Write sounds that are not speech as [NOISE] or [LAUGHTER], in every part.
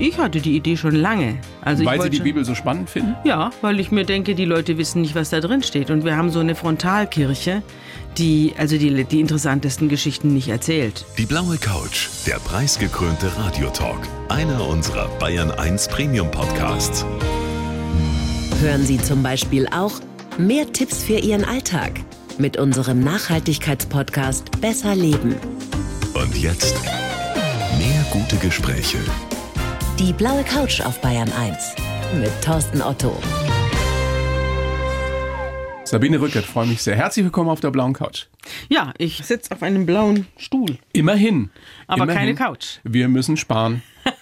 Ich hatte die Idee schon lange. Also weil Sie die Bibel so spannend finden? Ja, weil ich mir denke, die Leute wissen nicht, was da drin steht. Und wir haben so eine Frontalkirche, die also die, die interessantesten Geschichten nicht erzählt. Die blaue Couch, der preisgekrönte Radiotalk. Einer unserer Bayern 1 Premium Podcasts. Hören Sie zum Beispiel auch mehr Tipps für Ihren Alltag mit unserem Nachhaltigkeitspodcast Besser Leben. Und jetzt mehr gute Gespräche die blaue Couch auf Bayern 1 mit Thorsten Otto. Sabine Rückert, freue mich sehr. Herzlich willkommen auf der blauen Couch. Ja, ich sitze auf einem blauen Stuhl. Immerhin. Aber Immerhin. keine Couch. Wir müssen sparen. [LAUGHS]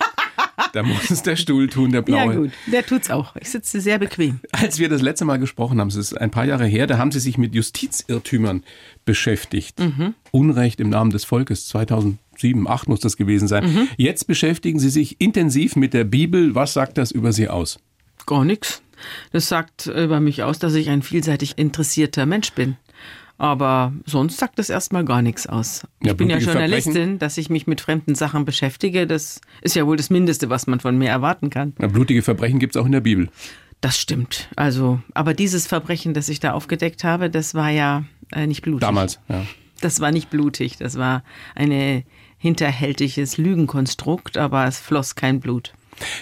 Da muss es der Stuhl tun, der blaue. Ja gut, der tut's auch. Ich sitze sehr bequem. Als wir das letzte Mal gesprochen haben, es ist ein paar Jahre her, da haben Sie sich mit Justizirrtümern beschäftigt. Mhm. Unrecht im Namen des Volkes 2000 sieben, acht muss das gewesen sein. Mhm. Jetzt beschäftigen Sie sich intensiv mit der Bibel. Was sagt das über Sie aus? Gar nichts. Das sagt über mich aus, dass ich ein vielseitig interessierter Mensch bin. Aber sonst sagt das erstmal gar nichts aus. Ich ja, bin ja Journalistin, Verbrechen. dass ich mich mit fremden Sachen beschäftige. Das ist ja wohl das Mindeste, was man von mir erwarten kann. Ja, blutige Verbrechen gibt es auch in der Bibel. Das stimmt. Also, aber dieses Verbrechen, das ich da aufgedeckt habe, das war ja äh, nicht blutig. Damals, ja. Das war nicht blutig. Das war eine hinterhältiges Lügenkonstrukt, aber es floss kein Blut.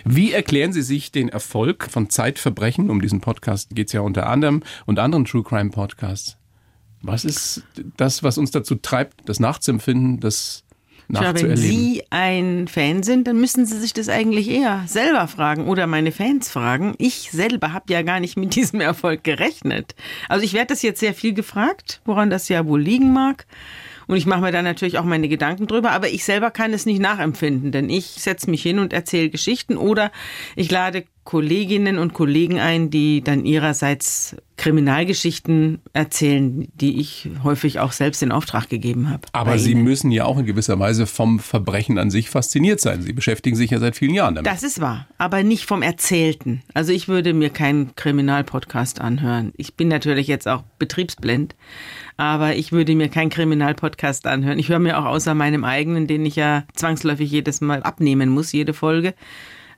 Wie erklären Sie sich den Erfolg von Zeitverbrechen? Um diesen Podcast geht es ja unter anderem und anderen True Crime Podcasts. Was ist das, was uns dazu treibt, das nachzuempfinden, das nachzuerleben? Ja, wenn Sie ein Fan sind, dann müssen Sie sich das eigentlich eher selber fragen oder meine Fans fragen. Ich selber habe ja gar nicht mit diesem [LAUGHS] Erfolg gerechnet. Also ich werde das jetzt sehr viel gefragt, woran das ja wohl liegen mag. Und ich mache mir da natürlich auch meine Gedanken drüber, aber ich selber kann es nicht nachempfinden, denn ich setze mich hin und erzähle Geschichten oder ich lade Kolleginnen und Kollegen ein, die dann ihrerseits Kriminalgeschichten erzählen, die ich häufig auch selbst in Auftrag gegeben habe. Aber Sie müssen ja auch in gewisser Weise vom Verbrechen an sich fasziniert sein. Sie beschäftigen sich ja seit vielen Jahren damit. Das ist wahr, aber nicht vom Erzählten. Also ich würde mir keinen Kriminalpodcast anhören. Ich bin natürlich jetzt auch betriebsblind, aber ich würde mir keinen Kriminalpodcast anhören. Ich höre mir auch außer meinem eigenen, den ich ja zwangsläufig jedes Mal abnehmen muss, jede Folge,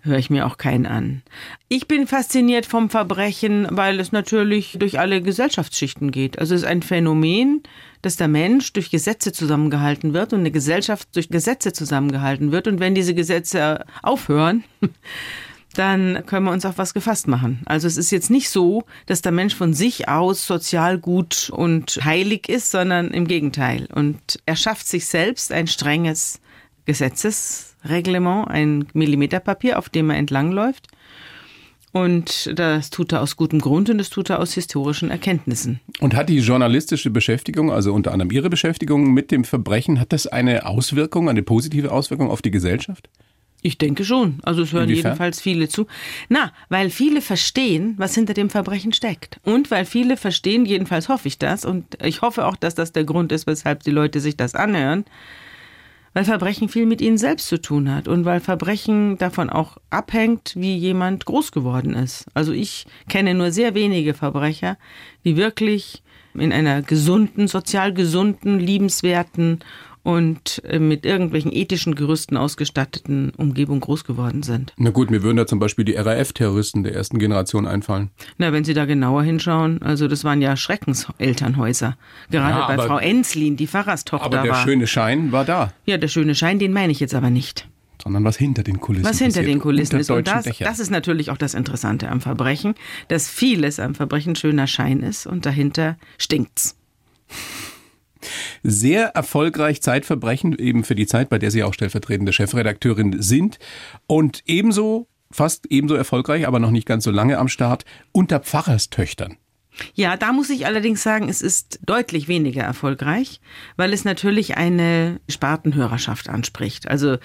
höre ich mir auch keinen an. Ich bin fasziniert vom Verbrechen, weil es natürlich durch alle Gesellschaftsschichten geht. Also es ist ein Phänomen, dass der Mensch durch Gesetze zusammengehalten wird und eine Gesellschaft durch Gesetze zusammengehalten wird. Und wenn diese Gesetze aufhören, [LAUGHS] dann können wir uns auf was gefasst machen. Also es ist jetzt nicht so, dass der Mensch von sich aus sozial gut und heilig ist, sondern im Gegenteil. Und er schafft sich selbst ein strenges Gesetzesreglement, ein Millimeterpapier, auf dem er entlangläuft. Und das tut er aus gutem Grund und das tut er aus historischen Erkenntnissen. Und hat die journalistische Beschäftigung, also unter anderem Ihre Beschäftigung mit dem Verbrechen, hat das eine Auswirkung, eine positive Auswirkung auf die Gesellschaft? Ich denke schon. Also es hören Inwiefern? jedenfalls viele zu. Na, weil viele verstehen, was hinter dem Verbrechen steckt. Und weil viele verstehen, jedenfalls hoffe ich das, und ich hoffe auch, dass das der Grund ist, weshalb die Leute sich das anhören, weil Verbrechen viel mit ihnen selbst zu tun hat und weil Verbrechen davon auch abhängt, wie jemand groß geworden ist. Also ich kenne nur sehr wenige Verbrecher, die wirklich in einer gesunden, sozial gesunden, liebenswerten und äh, mit irgendwelchen ethischen Gerüsten ausgestatteten Umgebung groß geworden sind. Na gut, mir würden da zum Beispiel die RAF-Terroristen der ersten Generation einfallen. Na, wenn Sie da genauer hinschauen, also das waren ja Schreckenselternhäuser. Gerade ja, bei Frau Enslin, die Pfarrerstochter Aber der war. schöne Schein war da. Ja, der schöne Schein, den meine ich jetzt aber nicht sondern was hinter den Kulissen Was hinter passiert, den Kulissen ist. Und das, das, ist natürlich auch das Interessante am Verbrechen, dass vieles am Verbrechen schöner Schein ist und dahinter stinkt's sehr erfolgreich Zeitverbrechen, eben für die Zeit, bei der Sie auch stellvertretende Chefredakteurin sind. Und ebenso, fast ebenso erfolgreich, aber noch nicht ganz so lange am Start, unter Pfarrerstöchtern. Ja, da muss ich allerdings sagen, es ist deutlich weniger erfolgreich, weil es natürlich eine Spartenhörerschaft anspricht. Also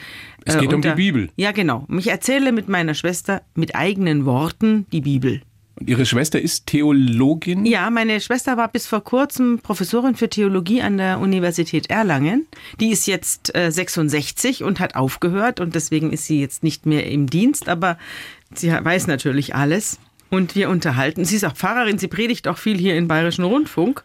es geht äh, unter, um die Bibel. Ja, genau. Ich erzähle mit meiner Schwester mit eigenen Worten die Bibel. Und Ihre Schwester ist Theologin? Ja, meine Schwester war bis vor kurzem Professorin für Theologie an der Universität Erlangen. Die ist jetzt äh, 66 und hat aufgehört und deswegen ist sie jetzt nicht mehr im Dienst, aber sie weiß natürlich alles. Und wir unterhalten. Sie ist auch Pfarrerin, sie predigt auch viel hier im Bayerischen Rundfunk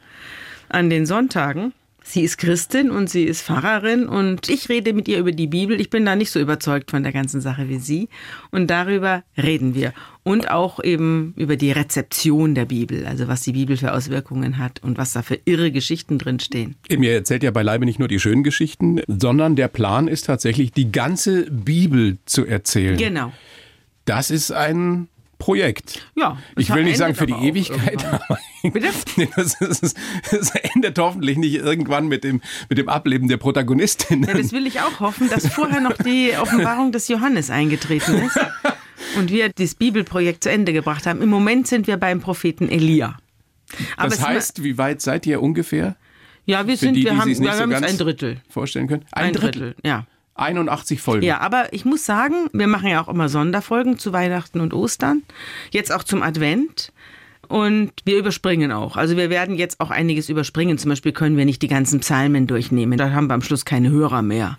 an den Sonntagen. Sie ist Christin und sie ist Pfarrerin und ich rede mit ihr über die Bibel. Ich bin da nicht so überzeugt von der ganzen Sache wie sie. Und darüber reden wir. Und auch eben über die Rezeption der Bibel, also was die Bibel für Auswirkungen hat und was da für irre Geschichten drinstehen. Eben, ihr erzählt ja beileibe nicht nur die schönen Geschichten, sondern der Plan ist tatsächlich, die ganze Bibel zu erzählen. Genau. Das ist ein Projekt. Ja. Ich will nicht sagen für die Ewigkeit, aber Bitte? [LAUGHS] das, ist, das endet hoffentlich nicht irgendwann mit dem, mit dem Ableben der Protagonistin. Ja, das will ich auch hoffen, dass vorher noch die Offenbarung des Johannes eingetreten ist und wir das Bibelprojekt zu Ende gebracht haben. Im Moment sind wir beim Propheten Elia. Aber das heißt, wie weit seid ihr ungefähr? Ja, wir sind, die, wir haben, wir so haben ein Drittel. Vorstellen können? Ein Drittel, ja. 81 Folgen. Ja, aber ich muss sagen, wir machen ja auch immer Sonderfolgen zu Weihnachten und Ostern. Jetzt auch zum Advent. Und wir überspringen auch. Also wir werden jetzt auch einiges überspringen. Zum Beispiel können wir nicht die ganzen Psalmen durchnehmen. Da haben wir am Schluss keine Hörer mehr.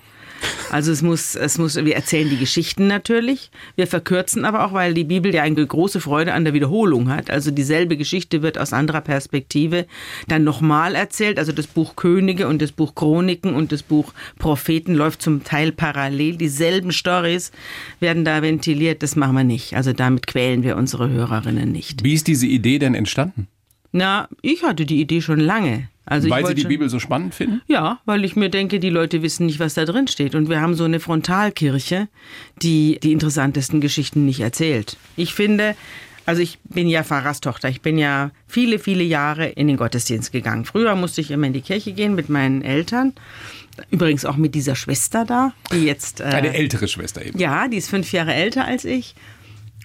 Also es muss, es muss, wir erzählen die Geschichten natürlich. Wir verkürzen aber auch, weil die Bibel ja eine große Freude an der Wiederholung hat. Also dieselbe Geschichte wird aus anderer Perspektive dann nochmal erzählt. Also das Buch Könige und das Buch Chroniken und das Buch Propheten läuft zum Teil parallel. Dieselben Stories werden da ventiliert. Das machen wir nicht. Also damit quälen wir unsere Hörerinnen nicht. Wie ist diese Idee denn entstanden? Na, ich hatte die Idee schon lange. Also Weil ich Sie wollte die Bibel so spannend finden? Ja, weil ich mir denke, die Leute wissen nicht, was da drin steht. Und wir haben so eine Frontalkirche, die die interessantesten Geschichten nicht erzählt. Ich finde, also ich bin ja Pfarrerstochter. Ich bin ja viele, viele Jahre in den Gottesdienst gegangen. Früher musste ich immer in die Kirche gehen mit meinen Eltern. Übrigens auch mit dieser Schwester da, die jetzt. Äh, Eine ältere Schwester eben. ja, die ist fünf Jahre älter als ich.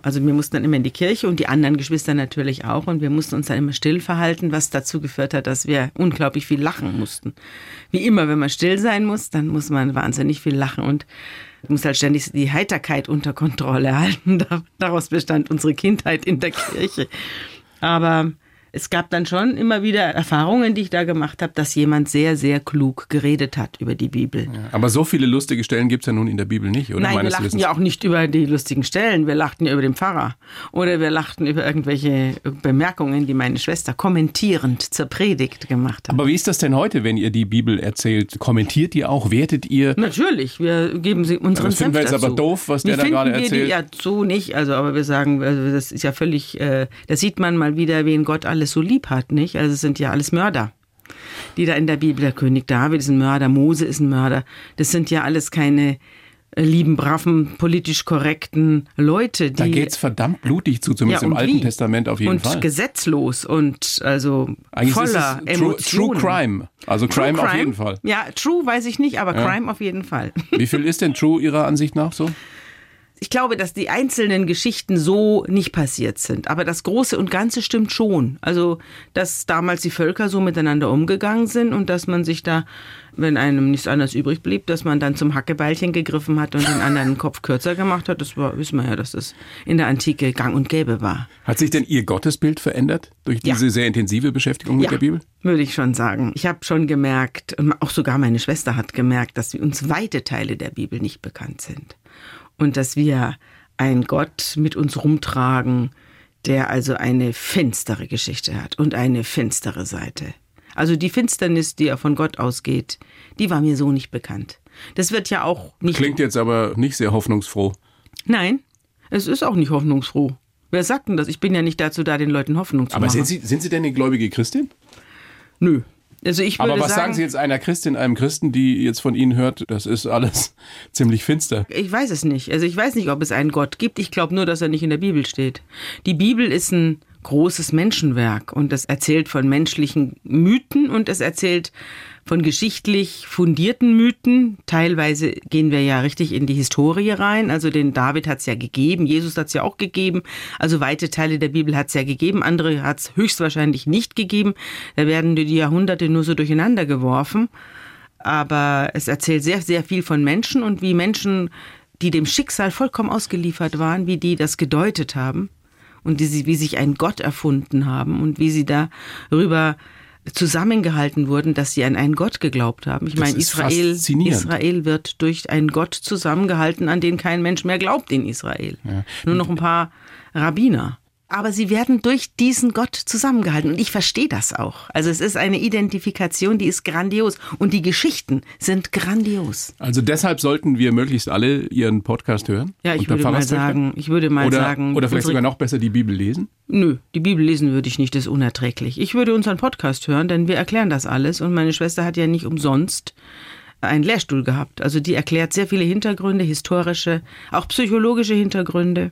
Also wir mussten dann immer in die Kirche und die anderen Geschwister natürlich auch. Und wir mussten uns dann immer still verhalten, was dazu geführt hat, dass wir unglaublich viel lachen mussten. Wie immer, wenn man still sein muss, dann muss man wahnsinnig viel lachen und muss halt ständig die Heiterkeit unter Kontrolle [LAUGHS] halten. Da- Daraus bestand unsere Kindheit in der Kirche. Aber es gab dann schon immer wieder Erfahrungen, die ich da gemacht habe, dass jemand sehr, sehr klug geredet hat über die Bibel. Aber so viele lustige Stellen gibt es ja nun in der Bibel nicht, oder? Nein, wir Meines lachten Wissens. ja auch nicht über die lustigen Stellen. Wir lachten ja über den Pfarrer. Oder wir lachten über irgendwelche Bemerkungen, die meine Schwester kommentierend zur Predigt gemacht hat. Aber wie ist das denn heute, wenn ihr die Bibel erzählt? Kommentiert ihr auch? Wertet ihr? Natürlich, wir geben sie unseren Das finden wir jetzt aber dazu. doof, was der da gerade wir erzählt. Die, ja, so nicht. Also, aber wir sagen, also das ist ja völlig, äh, da sieht man mal wieder, wen Gott alles so lieb hat, nicht? Also es sind ja alles Mörder. Die da in der Bibel, der König David ist ein Mörder, Mose ist ein Mörder. Das sind ja alles keine äh, lieben, braven, politisch korrekten Leute, die Da geht's verdammt blutig zu, zumindest Ja, im und Alten wie? Testament auf jeden und Fall. gesetzlos und also Eigentlich voller ist es true, Emotionen. true Crime. Also True Crime, auf jeden Fall. Ja, True weiß ich nicht, aber Crime auf jeden Fall. Wie viel ist denn True Ihrer Ansicht nach so? Ich glaube, dass die einzelnen Geschichten so nicht passiert sind. Aber das Große und Ganze stimmt schon. Also, dass damals die Völker so miteinander umgegangen sind und dass man sich da, wenn einem nichts anderes übrig blieb, dass man dann zum Hackebeilchen gegriffen hat und den anderen den Kopf kürzer gemacht hat. Das war, wissen wir ja, dass das in der Antike gang und gäbe war. Hat sich denn Ihr Gottesbild verändert durch Ja. diese sehr intensive Beschäftigung mit der Bibel? Würde ich schon sagen. Ich habe schon gemerkt, und auch sogar meine Schwester hat gemerkt, dass uns weite Teile der Bibel nicht bekannt sind. Und dass wir einen Gott mit uns rumtragen, der also eine finstere Geschichte hat und eine finstere Seite. Also die Finsternis, die ja von Gott ausgeht, die war mir so nicht bekannt. Das wird ja auch nicht. Klingt jetzt aber nicht sehr hoffnungsfroh. Nein, es ist auch nicht hoffnungsfroh. Wer sagt denn das? Ich bin ja nicht dazu da, den Leuten Hoffnung zu Aber machen. sind Sie, sind Sie denn eine gläubige Christin? Nö. Also ich würde Aber was sagen, sagen Sie jetzt einer Christin, einem Christen, die jetzt von Ihnen hört, das ist alles [LAUGHS] ziemlich finster? Ich weiß es nicht. Also ich weiß nicht, ob es einen Gott gibt. Ich glaube nur, dass er nicht in der Bibel steht. Die Bibel ist ein großes Menschenwerk und es erzählt von menschlichen Mythen und es erzählt von geschichtlich fundierten Mythen. Teilweise gehen wir ja richtig in die Historie rein. Also den David hat es ja gegeben, Jesus hat es ja auch gegeben. Also weite Teile der Bibel hat es ja gegeben, andere hat es höchstwahrscheinlich nicht gegeben. Da werden die Jahrhunderte nur so durcheinander geworfen aber es erzählt sehr, sehr viel von Menschen und wie Menschen, die dem Schicksal vollkommen ausgeliefert waren, wie die das gedeutet haben und die, sie- wie sich ein Gott erfunden haben und wie sie darüber zusammengehalten wurden, dass sie an einen Gott geglaubt haben. Ich Das meine, Israel. Israel wird durch einen Gott zusammengehalten, an den kein Mensch mehr glaubt in Israel. Nur noch ein paar Rabbiner. Aber sie werden durch diesen Gott zusammengehalten. Und ich verstehe das auch. Also es ist eine Identifikation, die ist grandios. Und die Geschichten sind grandios. Also deshalb sollten wir möglichst alle Ihren Podcast hören? Ja, ich würde mal sagen, ich würde mal oder, sagen. Oder vielleicht sogar noch besser die Bibel lesen? Nö, die Bibel lesen würde ich nicht, das ist unerträglich. Ich würde unseren Podcast hören, denn wir erklären das alles. Und meine Schwester hat ja nicht umsonst einen Lehrstuhl gehabt. Also die erklärt sehr viele Hintergründe, historische, auch psychologische Hintergründe.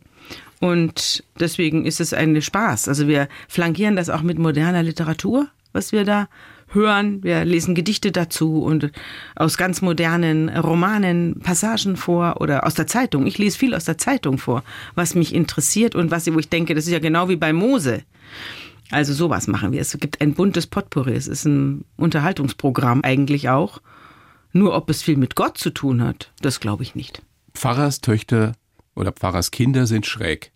Und deswegen ist es ein Spaß. Also wir flankieren das auch mit moderner Literatur, was wir da hören. Wir lesen Gedichte dazu und aus ganz modernen Romanen Passagen vor oder aus der Zeitung. Ich lese viel aus der Zeitung vor, was mich interessiert und was, wo ich denke, das ist ja genau wie bei Mose. Also sowas machen wir. Es gibt ein buntes Potpourri. Es ist ein Unterhaltungsprogramm eigentlich auch. Nur ob es viel mit Gott zu tun hat, das glaube ich nicht. Pfarrers Töchter oder Pfarrers Kinder sind schräg.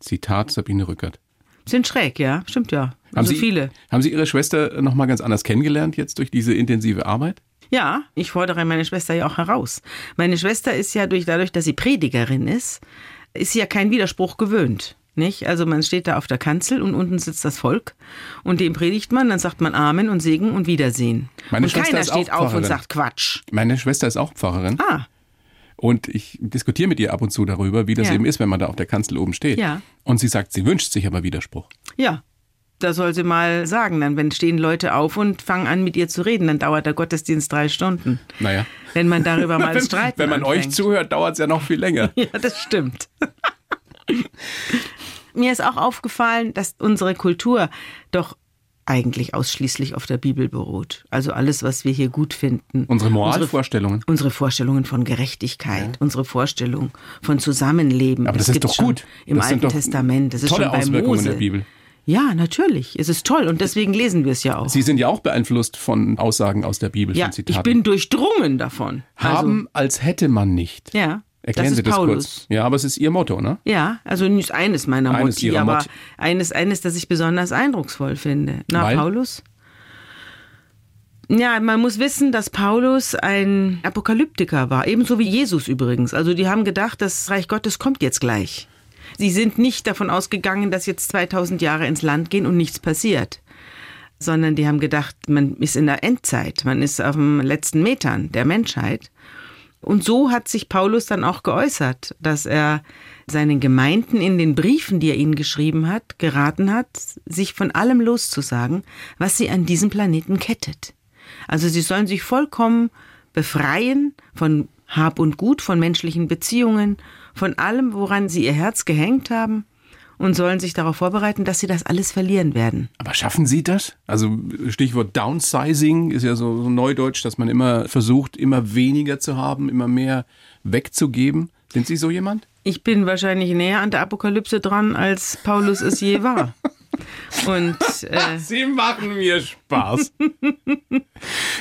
Zitat Sabine Rückert. Sind schräg, ja, stimmt ja. Haben Also Sie, viele. Haben Sie Ihre Schwester noch mal ganz anders kennengelernt jetzt durch diese intensive Arbeit? Ja, ich fordere meine Schwester ja auch heraus. Meine Schwester ist ja durch, dadurch, dass sie Predigerin ist, ist sie ja kein Widerspruch gewöhnt. Nicht? Also man steht da auf der Kanzel und unten sitzt das Volk und dem predigt man, dann sagt man Amen und Segen und Wiedersehen. Meine und Schwester keiner ist auch steht auf und Pfarrerin. sagt Quatsch. Meine Schwester ist auch Pfarrerin Ah, und ich diskutiere mit ihr ab und zu darüber, wie das Ja. eben ist, wenn man da auf der Kanzel oben steht. Ja. Und sie sagt, sie wünscht sich aber Widerspruch. ja. Da soll sie mal sagen, dann wenn stehen Leute auf und fangen an mit ihr zu reden, dann dauert der Gottesdienst drei Stunden. Naja. Wenn man darüber [LAUGHS] mal Wenn, streiten wenn man euch anfängt. zuhört, dauert es ja noch viel länger. [LAUGHS] Ja, das stimmt. [LAUGHS] Mir ist auch aufgefallen, dass unsere Kultur doch eigentlich ausschließlich auf der Bibel beruht. Also alles, was wir hier gut finden. Unsere Moralvorstellungen. Unsere Vorstellungen von Gerechtigkeit, unsere Vorstellung von Zusammenleben. Aber das ist gibt's doch gut. Im Das Alten Testament. Das ist schon bei Auswirkungen Mose. der Bibel. Ja, natürlich. Es ist toll und deswegen lesen wir es ja auch. Sie sind ja auch beeinflusst von Aussagen aus der Bibel, ja, von Zitaten. ich bin durchdrungen davon. Haben, als hätte man nicht. Also, ja, Erklären das Sie das Paulus. kurz. Ja, aber es ist Ihr Motto, ne? Ja, also nicht eines meiner Eines Motti, aber Mott- eines, eines, das ich besonders eindrucksvoll finde. Na, Weil? Paulus? Ja, man muss wissen, dass Paulus ein Apokalyptiker war, ebenso wie Jesus übrigens. Also die haben gedacht, das Reich Gottes kommt jetzt gleich. Sie sind nicht davon ausgegangen, dass jetzt 2000 Jahre ins Land gehen und nichts passiert, sondern die haben gedacht, man ist in der Endzeit, man ist auf den letzten Metern der Menschheit. Und so hat sich Paulus dann auch geäußert, dass er seinen Gemeinden in den Briefen, die er ihnen geschrieben hat, geraten hat, sich von allem loszusagen, was sie an diesem Planeten kettet. Also sie sollen sich vollkommen befreien von Hab und Gut, von menschlichen Beziehungen, von allem, woran sie ihr Herz gehängt haben und sollen sich darauf vorbereiten, dass sie das alles verlieren werden. Aber schaffen Sie das? Also Stichwort Downsizing ist ja so, so neudeutsch, dass man immer versucht, immer weniger zu haben, immer mehr wegzugeben. Sind Sie so jemand? Ich bin wahrscheinlich näher an der Apokalypse dran, als Paulus es je war. [LAUGHS] Und äh, Sie machen mir Spaß.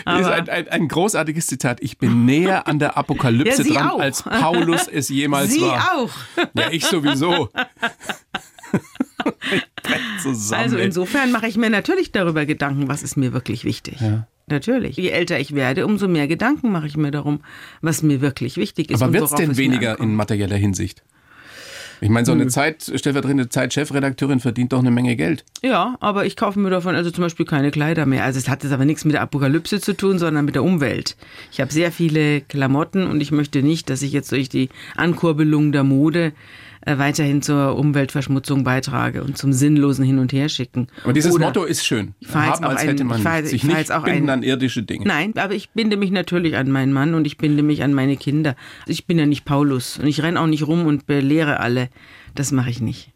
das ist ein, ein, ein großartiges Zitat. Ich bin näher an der Apokalypse [LAUGHS] Ja, Sie dran, auch. als Paulus es jemals Sie war. auch. Ja, ich sowieso. [LAUGHS] ich zusammen. Also insofern mache ich mir natürlich darüber Gedanken, was ist mir wirklich wichtig. Natürlich. Je älter ich werde, umso mehr Gedanken mache ich mir darum, was mir wirklich wichtig ist. Aber wird es denn weniger in materieller Hinsicht? Ich meine, so eine Zeit, stellvertretende Zeit-Chefredakteurin verdient doch eine Menge Geld. Ja, aber ich kaufe mir davon also zum Beispiel keine Kleider mehr. Also es hat jetzt aber nichts mit der Apokalypse zu tun, sondern mit der Umwelt. Ich habe sehr viele Klamotten und ich möchte nicht, dass ich jetzt durch die Ankurbelung der Mode weiterhin zur Umweltverschmutzung beitrage und zum sinnlosen Hin- und Herschicken. Aber dieses Oder- Motto ist schön. fahr jetzt Haben, als ein- hätte man ich fahr- ich sich fahr nicht auch binden ein- an irdische Dinge. Nein, aber ich binde mich natürlich an meinen Mann und ich binde mich an meine Kinder. Ich bin ja nicht Paulus und ich renne auch nicht rum und belehre alle. Das mache ich nicht.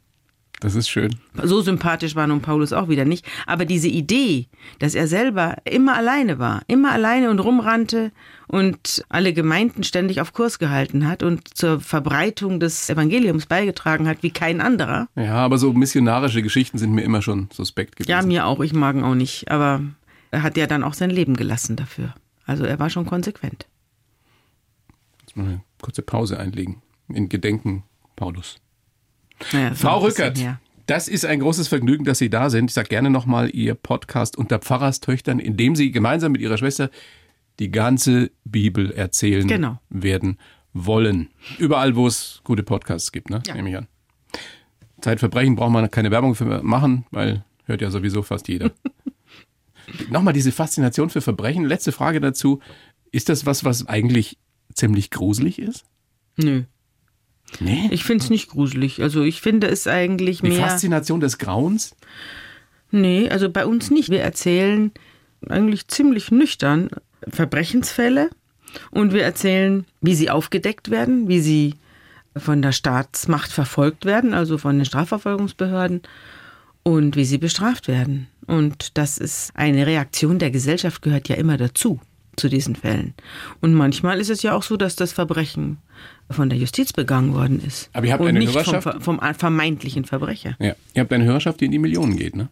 Das ist schön. So sympathisch war nun Paulus auch wieder nicht. Aber diese Idee, dass er selber immer alleine war, immer alleine und rumrannte und alle Gemeinden ständig auf Kurs gehalten hat und zur Verbreitung des Evangeliums beigetragen hat wie kein anderer. Ja, aber so missionarische Geschichten sind mir immer schon suspekt gewesen. Ja, mir auch, ich mag ihn auch nicht. Aber er hat ja dann auch sein Leben gelassen dafür. Also er war schon konsequent. Jetzt mal eine kurze Pause einlegen. In Gedenken Paulus. Naja, Frau Rückert, das ist ein großes Vergnügen, dass Sie da sind. Ich sage gerne nochmal Ihr Podcast unter Pfarrerstöchtern, in dem Sie gemeinsam mit Ihrer Schwester die ganze Bibel erzählen Genau. werden wollen. Überall, wo es gute Podcasts gibt, ne? Ja. nehme ich an. Zeitverbrechen braucht man keine Werbung für machen, weil hört ja sowieso fast jeder. [LAUGHS] Nochmal diese Faszination für Verbrechen. Letzte Frage dazu. Ist das was, was eigentlich ziemlich gruselig ist? Nö. Nee. Ich finde es nicht gruselig. Also ich finde es eigentlich Die mehr. Faszination des Grauens? Nee, also bei uns nicht. Wir erzählen eigentlich ziemlich nüchtern Verbrechensfälle und wir erzählen, wie sie aufgedeckt werden, wie sie von der Staatsmacht verfolgt werden, also von den Strafverfolgungsbehörden und wie sie bestraft werden. Und das ist eine Reaktion der Gesellschaft, gehört ja immer dazu, zu diesen Fällen. Und manchmal ist es ja auch so, dass das Verbrechen von der Justiz begangen worden ist. Aber ihr habt und eine nicht vom, Hörerschaft? vom vermeintlichen Verbrecher. Ja. Ihr habt eine Hörerschaft, die in die Millionen geht, ne?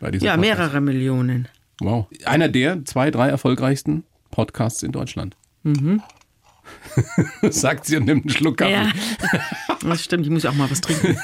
Ja, Podcast. mehrere Millionen. Wow. Einer der zwei, drei erfolgreichsten Podcasts in Deutschland. Mhm. [LAUGHS] Sagt sie und nimmt einen Schluck Kaffee. Ja, das stimmt. Ich muss auch mal was trinken.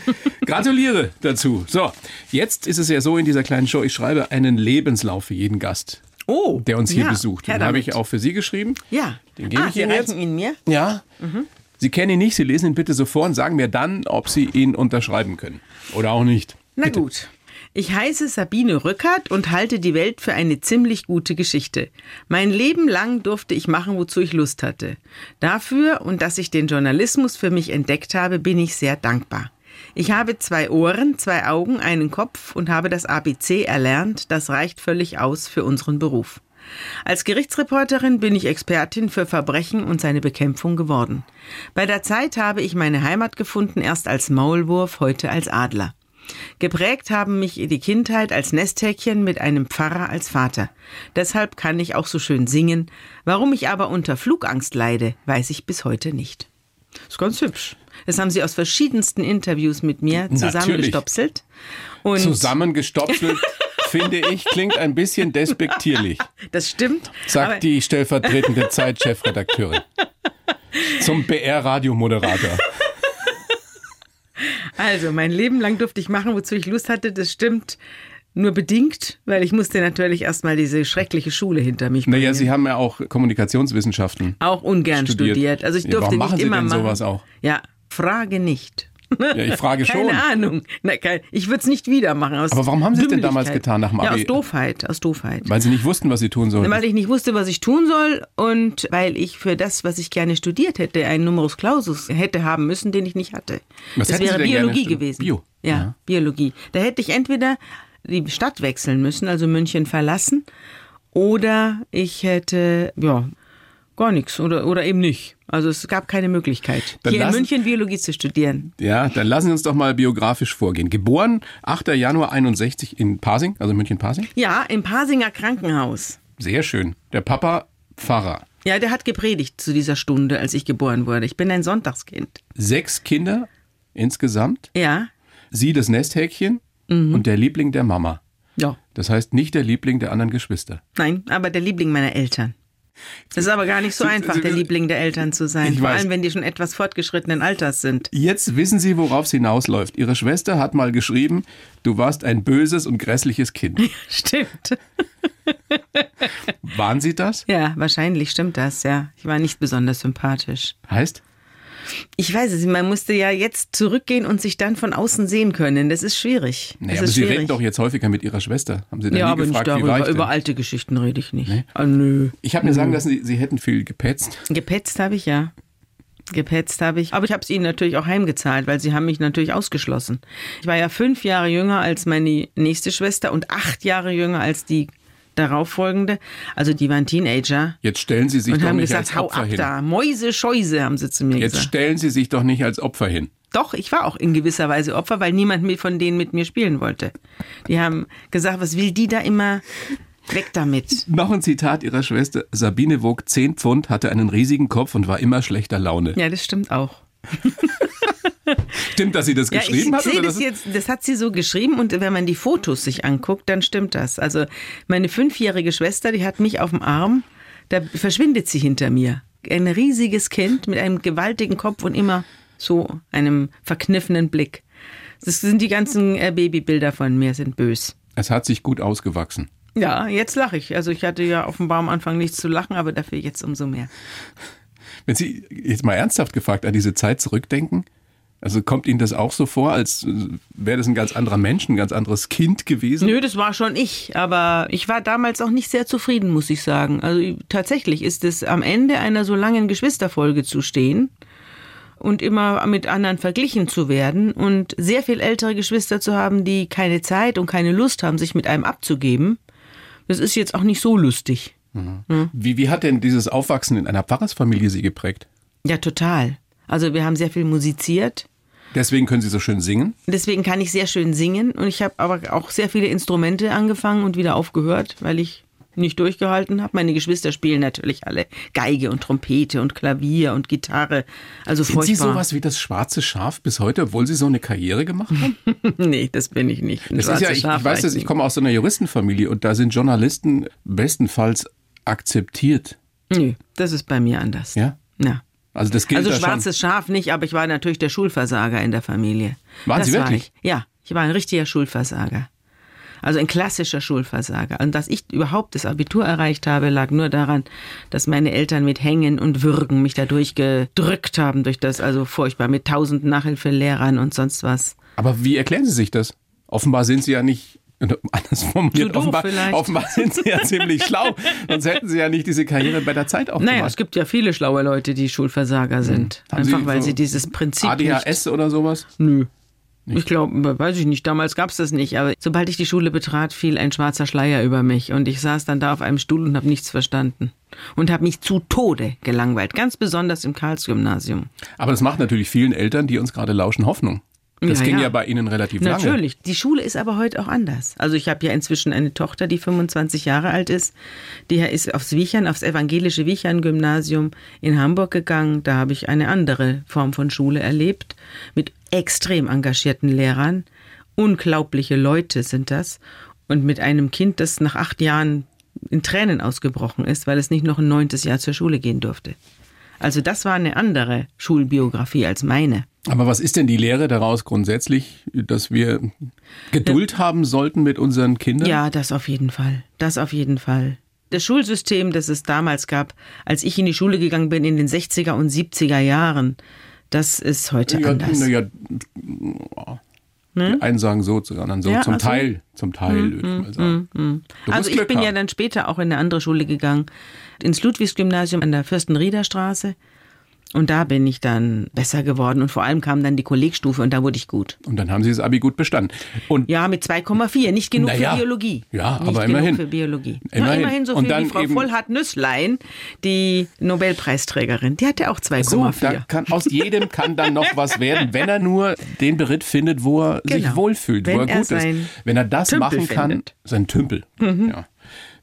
[LAUGHS] Gratuliere dazu. So, jetzt ist es ja so in dieser kleinen Show, ich schreibe einen Lebenslauf für jeden Gast, Oh, der uns hier ja, besucht. Den habe ich auch für Sie geschrieben. Ja. Den gebe ah, ich Sie Ihnen jetzt. ihn mir? Ja. Mhm. Sie kennen ihn nicht, Sie lesen ihn bitte so vor und sagen mir dann, ob Sie ihn unterschreiben können. Oder auch nicht. Na gut. Ich heiße Sabine Rückert und halte die Welt für eine ziemlich gute Geschichte. Mein Leben lang durfte ich machen, wozu ich Lust hatte. Dafür und dass ich den Journalismus für mich entdeckt habe, bin ich sehr dankbar. Ich habe zwei Ohren, zwei Augen, einen Kopf und habe das ABC erlernt. Das reicht völlig aus für unseren Beruf. Als Gerichtsreporterin bin ich Expertin für Verbrechen und seine Bekämpfung geworden. Bei der Zeit habe ich meine Heimat gefunden, erst als Maulwurf, heute als Adler. Geprägt haben mich die Kindheit als Nesthäkchen mit einem Pfarrer als Vater. Deshalb kann ich auch so schön singen. Warum ich aber unter Flugangst leide, weiß ich bis heute nicht. Ist ganz hübsch. Das haben sie aus verschiedensten Interviews mit mir zusammengestopselt. Und Zusammengestopselt, [LAUGHS] finde ich, klingt ein bisschen despektierlich, das stimmt. sagt die stellvertretende Zeitchefredakteurin. Zum BR-Radiomoderator. Also, mein Leben lang durfte ich machen, wozu ich Lust hatte. Das stimmt nur bedingt, weil ich musste natürlich erstmal diese schreckliche Schule hinter mich bringen. Naja, Sie haben ja auch Kommunikationswissenschaften. auch ungern studiert. studiert. Also ich Ja, durfte warum machen nicht Sie immer denn machen. sowas auch? Ja, frage nicht. Ja, ich frage [LAUGHS] schon. Keine Ahnung. Na, kein, ich würde es nicht wieder machen. Aus Aber warum haben Sie es denn damals getan nach dem Ja, Abi? aus Doofheit, aus Doofheit. Weil Sie nicht wussten, was Sie tun sollen. Weil ich nicht wusste, was ich tun soll und weil ich für das, was ich gerne studiert hätte, einen Numerus Clausus hätte haben müssen, den ich nicht hatte. Was das wäre Biologie gewesen. Bio? Ja, Ja. Biologie. Da hätte ich entweder die Stadt wechseln müssen, also München verlassen, oder ich hätte, ja, gar nichts oder, oder eben nicht. Also es gab keine Möglichkeit, Dann hier in lassen- München Biologie zu studieren. Ja, dann lassen Sie uns doch mal biografisch vorgehen. Geboren 8. Januar 61 in Pasing, also München-Pasing. Ja, im Pasinger Krankenhaus. Sehr schön. Der Papa Pfarrer. Ja, der hat gepredigt zu dieser Stunde, als ich geboren wurde. Ich bin ein Sonntagskind. Sechs Kinder insgesamt. Ja, Sie das Nesthäkchen und der Liebling der Mama. ja. Das heißt nicht der Liebling der anderen Geschwister. Nein, aber der Liebling meiner Eltern. Das ist aber gar nicht so einfach, der Liebling der Eltern zu sein. Ich Vor weiß. allem, wenn die schon etwas fortgeschrittenen Alters sind. Jetzt wissen Sie, worauf es hinausläuft. Ihre Schwester hat mal geschrieben, du warst ein böses und grässliches Kind. [LAUGHS] Stimmt. Waren Sie das? Ja, wahrscheinlich stimmt das, ja. Ich war nicht besonders sympathisch. Heißt? Ich weiß es, man musste ja jetzt zurückgehen und sich dann von außen sehen können. Das ist schwierig. Naja, das aber ist Sie schwierig. reden doch jetzt häufiger mit Ihrer Schwester. Haben Sie denn ja, nie aber nicht gefragt, wie war darüber. ich denn? Über alte Geschichten rede ich nicht. Ah, nö. Ich habe mir sagen lassen, Sie, Sie hätten viel gepetzt. Gepetzt habe ich ja. Gepetzt habe ich. Aber ich habe es ihnen natürlich auch heimgezahlt, weil sie haben mich natürlich ausgeschlossen. Ich war ja fünf Jahre jünger als meine nächste Schwester und acht Jahre jünger als die darauffolgende. Also die waren Teenager. Jetzt stellen Sie sich doch nicht gesagt, als hau Opfer ab hin. da. Mäuse, Scheuse, haben sie zu mir Jetzt gesagt. stellen Sie sich doch nicht als Opfer hin. Doch, ich war auch in gewisser Weise Opfer, weil niemand mit von denen mit mir spielen wollte. Die haben gesagt, was will die da immer? Weg damit. Noch ein Zitat Ihrer Schwester. Sabine wog 10 Pfund, hatte einen riesigen Kopf und war immer schlechter Laune. Ja, das stimmt auch. [LAUGHS] Stimmt, dass sie das Ja, ich geschrieben hat? das das jetzt, das hat sie so geschrieben und wenn man die Fotos sich anguckt, dann stimmt das. Also meine fünfjährige Schwester, die hat mich auf dem Arm, da verschwindet sie hinter mir. Ein riesiges Kind mit einem gewaltigen Kopf und immer so einem verkniffenen Blick. Das sind die ganzen äh, Babybilder von mir, sind bös. Es hat sich gut ausgewachsen. Ja, jetzt lache ich. Also ich hatte ja offenbar am Anfang nichts zu lachen, aber dafür jetzt umso mehr. Wenn Sie jetzt mal ernsthaft gefragt an diese Zeit zurückdenken, Also kommt Ihnen das auch so vor, als wäre das ein ganz anderer Mensch, ein ganz anderes Kind gewesen? Nö, das war schon ich, aber ich war damals auch nicht sehr zufrieden, muss ich sagen. Also tatsächlich ist es am Ende einer so langen Geschwisterfolge zu stehen und immer mit anderen verglichen zu werden und sehr viel ältere Geschwister zu haben, die keine Zeit und keine Lust haben, sich mit einem abzugeben. Das ist jetzt auch nicht so lustig. Mhm. Hm? Wie, wie hat denn dieses Aufwachsen in einer Pfarrersfamilie Sie geprägt? Ja, total. Also wir haben sehr viel musiziert. Deswegen können Sie so schön singen? Deswegen kann ich sehr schön singen und ich habe aber auch sehr viele Instrumente angefangen und wieder aufgehört, weil ich nicht durchgehalten habe. Meine Geschwister spielen natürlich alle Geige und Trompete und Klavier und Gitarre. Also Sind furchtbar. Sie sowas wie das schwarze Schaf bis heute, obwohl Sie so eine Karriere gemacht haben? [LAUGHS] nee, das bin ich nicht. das ist ja, ich, ich weiß das, ich komme aus so einer Juristenfamilie und da sind Journalisten bestenfalls akzeptiert. Nee, das ist bei mir anders. Ja? Ja. Also das gilt Also da schwarzes schon. Schaf nicht, aber ich war natürlich der Schulversager in der Familie. Waren das Sie war wirklich? ich. Ja, ich war ein richtiger Schulversager. Also ein klassischer Schulversager. Und dass ich überhaupt das Abitur erreicht habe, lag nur daran, dass meine Eltern mit Hängen und Würgen mich da durchgedrückt haben, durch das also furchtbar mit tausend Nachhilfelehrern und sonst was. Aber wie erklären Sie sich das? Offenbar sind Sie ja nicht anders formuliert. Offenbar, offenbar sind Sie ja [LAUGHS] ziemlich schlau. Sonst hätten Sie ja nicht diese Karriere bei der Zeit auch Naja, gemacht. es gibt ja viele schlaue Leute, die Schulversager sind. Haben Einfach Sie weil so sie dieses Prinzip nicht ADHS oder sowas? Nö. Ich glaube, weiß ich nicht, damals gab's das nicht, aber sobald ich die Schule betrat, fiel ein schwarzer Schleier über mich und ich saß dann da auf einem Stuhl und habe nichts verstanden und habe mich zu Tode gelangweilt, ganz besonders im Karlsgymnasium. Aber das macht natürlich vielen Eltern, die uns gerade lauschen, Hoffnung. Das Ja, ging ja. ja. bei Ihnen relativ lange. Natürlich. Die Schule ist aber heute auch anders. Also ich habe ja inzwischen eine Tochter, die 25 Jahre alt ist. Die ist aufs Wiechern, aufs evangelische Wiechern-Gymnasium in Hamburg gegangen. Da habe ich eine andere Form von Schule erlebt. Mit extrem engagierten Lehrern. Unglaubliche Leute sind das. Und mit einem Kind, das nach acht Jahren in Tränen ausgebrochen ist, weil es nicht noch ein neuntes Jahr zur Schule gehen durfte. Also das war eine andere Schulbiografie als meine. Aber was ist denn die Lehre daraus grundsätzlich, dass wir Geduld haben sollten mit unseren Kindern? Ja, das auf jeden Fall. Das auf jeden Fall. Das Schulsystem, das es damals gab, als ich in die Schule gegangen bin in den 60er und 70er Jahren, das ist heute ja, anders. na ja, die einen sagen so, die anderen so. Ja, zum ach so. Teil, zum Teil, würde ich mal sagen. Du also musst ich Glück bin ja haben. dann später auch in eine andere Schule gegangen, ins Ludwigsgymnasium an der Fürstenrieder Straße. Und da bin ich dann besser geworden und vor allem kam dann die Kollegstufe und da wurde ich gut. Und dann haben sie das Abi gut bestanden. Und Ja, mit 2,4, nicht genug Naja. für Biologie. Ja, nicht aber genug immerhin. für Biologie. Immerhin. Immerhin so Und viel dann wie Frau eben- Vollhardt-Nüsslein, die Nobelpreisträgerin. Die hatte auch 2,4. so, kann, aus jedem kann dann noch was werden, wenn er nur den Beritt findet, wo er sich Genau. wohlfühlt, wo er er gut ist. Wenn er das machen kann. Mhm. sein Tümpel, ja.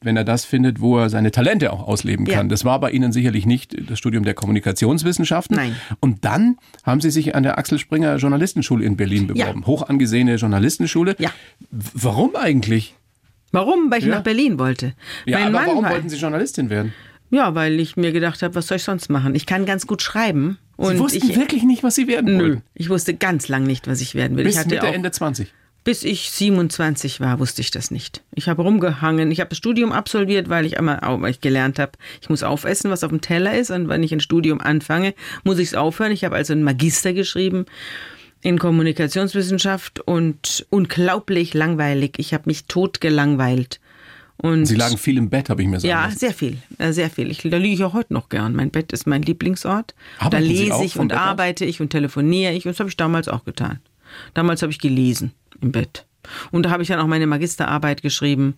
Wenn er das findet, wo er seine Talente auch ausleben Ja. kann. Das war bei Ihnen sicherlich nicht das Studium der Kommunikationswissenschaften. Nein. Und dann haben Sie sich an der Axel Springer Journalistenschule in Berlin Ja. beworben. Hoch angesehene Journalistenschule. Ja. Warum eigentlich? Warum? Weil ich Ja. nach Berlin wollte. Ja, mein aber Mann warum war, wollten Sie Journalistin werden? Ja, weil ich mir gedacht habe, was soll ich sonst machen? Ich kann ganz gut schreiben. Und Sie wussten ich, wirklich nicht, was Sie werden Nö, wollten. ich wusste ganz lang nicht, was ich werden will. Bis ich hatte Mitte, Ende 20. Bis ich 27 war, wusste ich das nicht. Ich habe rumgehangen. Ich habe das Studium absolviert, weil ich einmal weil ich gelernt habe, ich muss aufessen, was auf dem Teller ist. Und wenn ich ein Studium anfange, muss ich es aufhören. Ich habe also einen Magister geschrieben in Kommunikationswissenschaft und unglaublich langweilig. Ich habe mich tot gelangweilt. Und Sie lagen viel im Bett, habe ich mir sagen ja, lassen. sehr viel, äh, sehr viel. Ich, da liege ich auch heute noch gern. Mein Bett ist mein Lieblingsort. da Arbeiten Sie lese ich und Bett aus? arbeite ich und telefoniere ich. Und das habe ich damals auch getan. Damals habe ich gelesen im Bett. Und da habe ich dann auch meine Magisterarbeit geschrieben.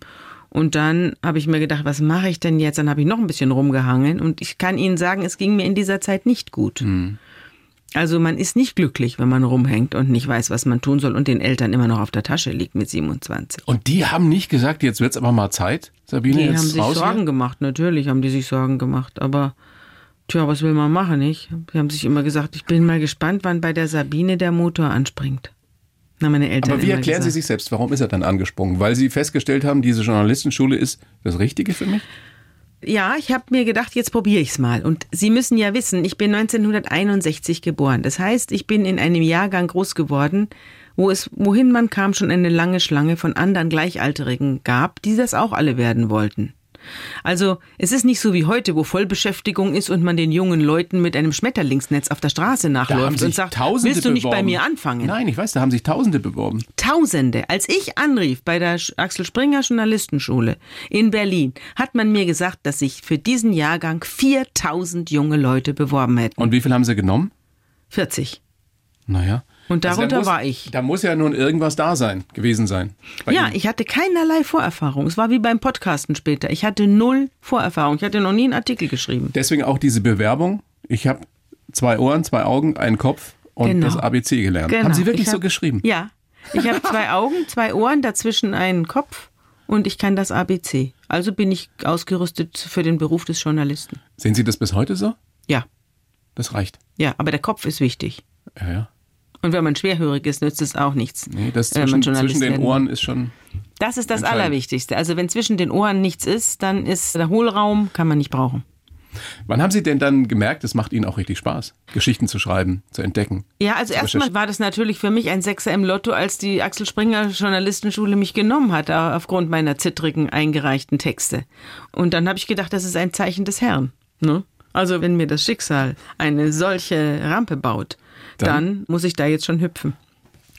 Und dann habe ich mir gedacht, was mache ich denn jetzt? Dann habe ich noch ein bisschen rumgehangen. Und ich kann Ihnen sagen, es ging mir in dieser Zeit nicht gut. Hm. Also man ist nicht glücklich, wenn man rumhängt und nicht weiß, was man tun soll und den Eltern immer noch auf der Tasche liegt mit 27. Und die haben nicht gesagt, jetzt wird's aber mal Zeit, Sabine, Die jetzt haben sich raus hier? Sorgen gemacht, natürlich haben die sich Sorgen gemacht, aber tja, was will man machen, nicht? Die haben sich immer gesagt, ich bin mal gespannt, wann bei der Sabine der Motor anspringt. Na, meine Eltern Aber wie erklären Sie gesagt. sich selbst, warum ist er dann angesprungen? Weil Sie festgestellt haben, diese Journalistenschule ist das Richtige für mich? Ja, ich habe mir gedacht, jetzt probiere ich's mal. Und Sie müssen ja wissen, ich bin 1961 geboren. Das heißt, ich bin in einem Jahrgang groß geworden, wo es, wohin man kam, schon eine lange Schlange von anderen Gleichaltrigen gab, die das auch alle werden wollten. Also es ist nicht so wie heute, wo Vollbeschäftigung ist und man den jungen Leuten mit einem Schmetterlingsnetz auf der Straße nachläuft und sagt, Tausende willst du nicht bei mir anfangen? Nein, ich weiß, da haben sich Tausende beworben. Tausende. Als ich anrief bei der Axel Springer Journalistenschule in Berlin, hat man mir gesagt, dass sich für diesen Jahrgang 4000 junge Leute beworben hätten. Und wie viel haben sie genommen? 40. Naja. Und Also darunter da muss, war ich. Da muss ja nun irgendwas da sein, gewesen sein. Ja, Ihnen. ich hatte keinerlei Vorerfahrung. Es war wie beim Podcasten später. Ich hatte null Vorerfahrung. Ich hatte noch nie einen Artikel geschrieben. Deswegen auch diese Bewerbung. Ich habe zwei Ohren, zwei Augen, einen Kopf und Genau. das ABC gelernt. Genau. Haben Sie wirklich Ich so hab- geschrieben? Ja. Ich habe zwei [LAUGHS] Augen, zwei Ohren, dazwischen einen Kopf und ich kann das ABC. Also bin ich ausgerüstet für den Beruf des Journalisten. Sehen Sie das bis heute so? Ja. Das reicht. Ja, aber der Kopf ist wichtig. Ja, ja. Und wenn man schwerhörig ist, nützt es auch nichts. Nee, das zwischen, zwischen den. Ohren ist schon. Das ist das. Allerwichtigste. Also wenn zwischen den Ohren nichts ist, dann ist der Hohlraum, kann man nicht brauchen. Wann haben Sie denn dann gemerkt, es macht Ihnen auch richtig Spaß, Geschichten zu schreiben, zu entdecken? Ja, also erstmal war das natürlich für mich ein Sechser im Lotto, als die Axel Springer Journalistenschule mich genommen hat, a- aufgrund meiner zittrigen eingereichten Texte. Und dann habe ich gedacht, das ist ein Zeichen des Herrn. Ne? Also wenn mir das Schicksal eine solche Rampe baut, Dann? dann muss ich da jetzt schon hüpfen.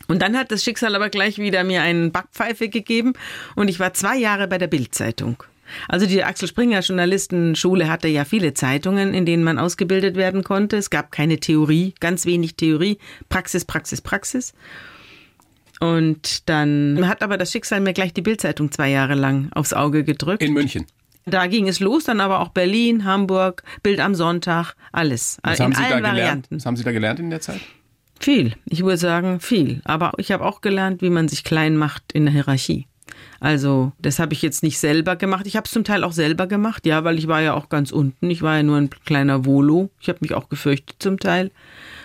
Und dann hat das Schicksal aber gleich wieder mir einen Backpfeife gegeben und ich war zwei Jahre bei der Bildzeitung. Also die Axel Springer Journalistenschule hatte ja viele Zeitungen, in denen man ausgebildet werden konnte. Es gab keine Theorie, ganz wenig Theorie, Praxis, Praxis, Praxis. Und dann hat aber das Schicksal mir gleich die Bildzeitung zwei Jahre lang aufs Auge gedrückt. In München. Da ging es los, dann aber auch Berlin, Hamburg, Bild am Sonntag, alles. Was in haben Sie da allen gelernt? Varianten. Was haben Sie da gelernt in der Zeit? Viel. Ich würde sagen, viel. Aber ich habe auch gelernt, wie man sich klein macht in der Hierarchie. Also, das habe ich jetzt nicht selber gemacht. Ich habe es zum Teil auch selber gemacht, ja, weil ich war ja auch ganz unten. Ich war ja nur ein kleiner Volo. Ich habe mich auch gefürchtet zum Teil.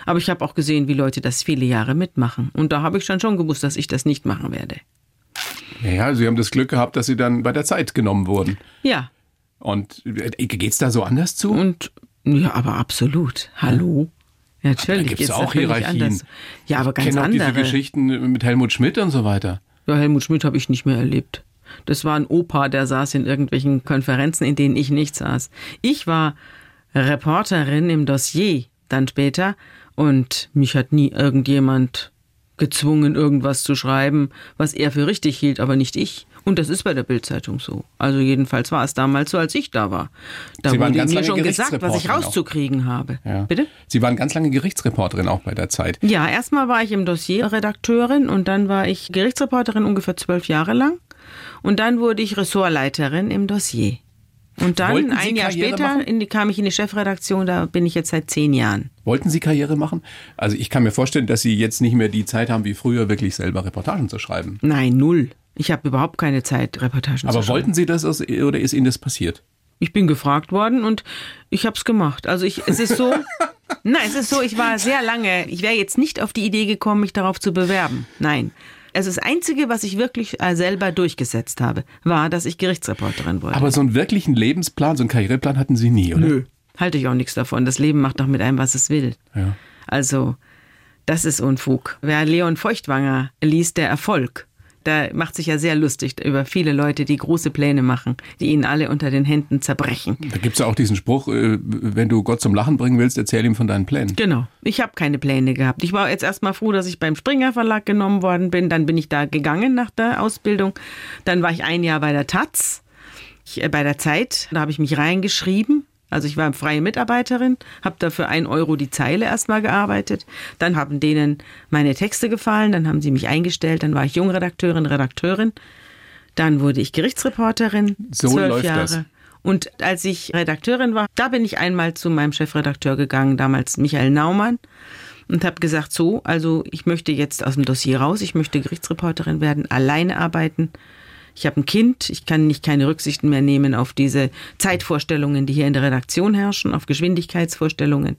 Aber ich habe auch gesehen, wie Leute das viele Jahre mitmachen. Und da habe ich dann schon gewusst, dass ich das nicht machen werde. Ja, Sie haben das Glück gehabt, dass Sie dann bei der Zeit genommen wurden. Ja, Und äh, geht's da so anders zu? und ja, aber absolut. Hallo? Ja, natürlich. da gibt's geht's da auch Hierarchien. anders. Ja, aber ich ganz auch andere. diese Geschichten mit Helmut Schmidt und so weiter. Ja, Helmut Schmidt habe ich nicht mehr erlebt. Das war ein Opa, der saß in irgendwelchen Konferenzen, in denen ich nicht saß. Ich war Reporterin im Dossier dann später und mich hat nie irgendjemand gezwungen, irgendwas zu schreiben, was er für richtig hielt, aber nicht ich. Und das ist bei der Bildzeitung so. Also jedenfalls war es damals so, als ich da war. Da Sie waren wurde ganz mir schon gesagt, was ich Gerichtsreporterin auch. rauszukriegen habe. Ja. Bitte? Sie waren ganz lange Gerichtsreporterin auch bei der Zeit. Ja, erstmal war ich im Dossier Redakteurin und dann war ich Gerichtsreporterin ungefähr zwölf Jahre lang. Und dann wurde ich Ressortleiterin im Dossier. Und dann ein Jahr Karriere später in kam ich in die Chefredaktion, da bin ich jetzt seit zehn Jahren. Wollten Sie Karriere machen? Also ich kann mir vorstellen, dass Sie jetzt nicht mehr die Zeit haben wie früher, wirklich selber Reportagen zu schreiben. Nein, null. Ich habe überhaupt keine Zeit, Reportagen zu Aber schreiben. wollten Sie das oder ist Ihnen das passiert? Ich bin gefragt worden und ich habe es gemacht. Also ich, es ist so, [LAUGHS] nein, es ist so, ich war sehr lange, ich wäre jetzt nicht auf die Idee gekommen, mich darauf zu bewerben. Nein. Also das Einzige, was ich wirklich äh, selber durchgesetzt habe, war, dass ich Gerichtsreporterin wurde. Aber so einen wirklichen Lebensplan, so einen Karriereplan hatten Sie nie, oder? Nö. Halte ich auch nichts davon. Das Leben macht doch mit einem, was es will. Ja. Also, das ist Unfug. Wer Leon Feuchtwanger liest, der Erfolg. Da macht sich ja sehr lustig über viele Leute, die große Pläne machen, die ihnen alle unter den Händen zerbrechen. Da gibt's ja auch diesen Spruch, äh, wenn du Gott zum Lachen bringen willst, erzähl ihm von deinen Plänen. Genau. Ich habe keine Pläne gehabt. Ich war jetzt erstmal froh, dass ich beim Springer Verlag genommen worden bin. Dann bin ich da gegangen nach der Ausbildung. Dann war ich ein Jahr bei der Taz, ich, äh, bei der Zeit. Da habe ich mich reingeschrieben. Also ich war freie Mitarbeiterin, habe dafür ein Euro die Zeile erstmal gearbeitet. Dann haben denen meine Texte gefallen, dann haben sie mich eingestellt, dann war ich Jungredakteurin, Redakteurin. Dann wurde ich Gerichtsreporterin, So zwölf läuft Jahre. das. Und als ich Redakteurin war, da bin ich einmal zu meinem Chefredakteur gegangen, damals Michael Naumann, und habe gesagt, so, also ich möchte jetzt aus dem Dossier raus, ich möchte Gerichtsreporterin werden, alleine arbeiten. Ich habe ein Kind, ich kann nicht keine Rücksichten mehr nehmen auf diese Zeitvorstellungen, die hier in der Redaktion herrschen, auf Geschwindigkeitsvorstellungen.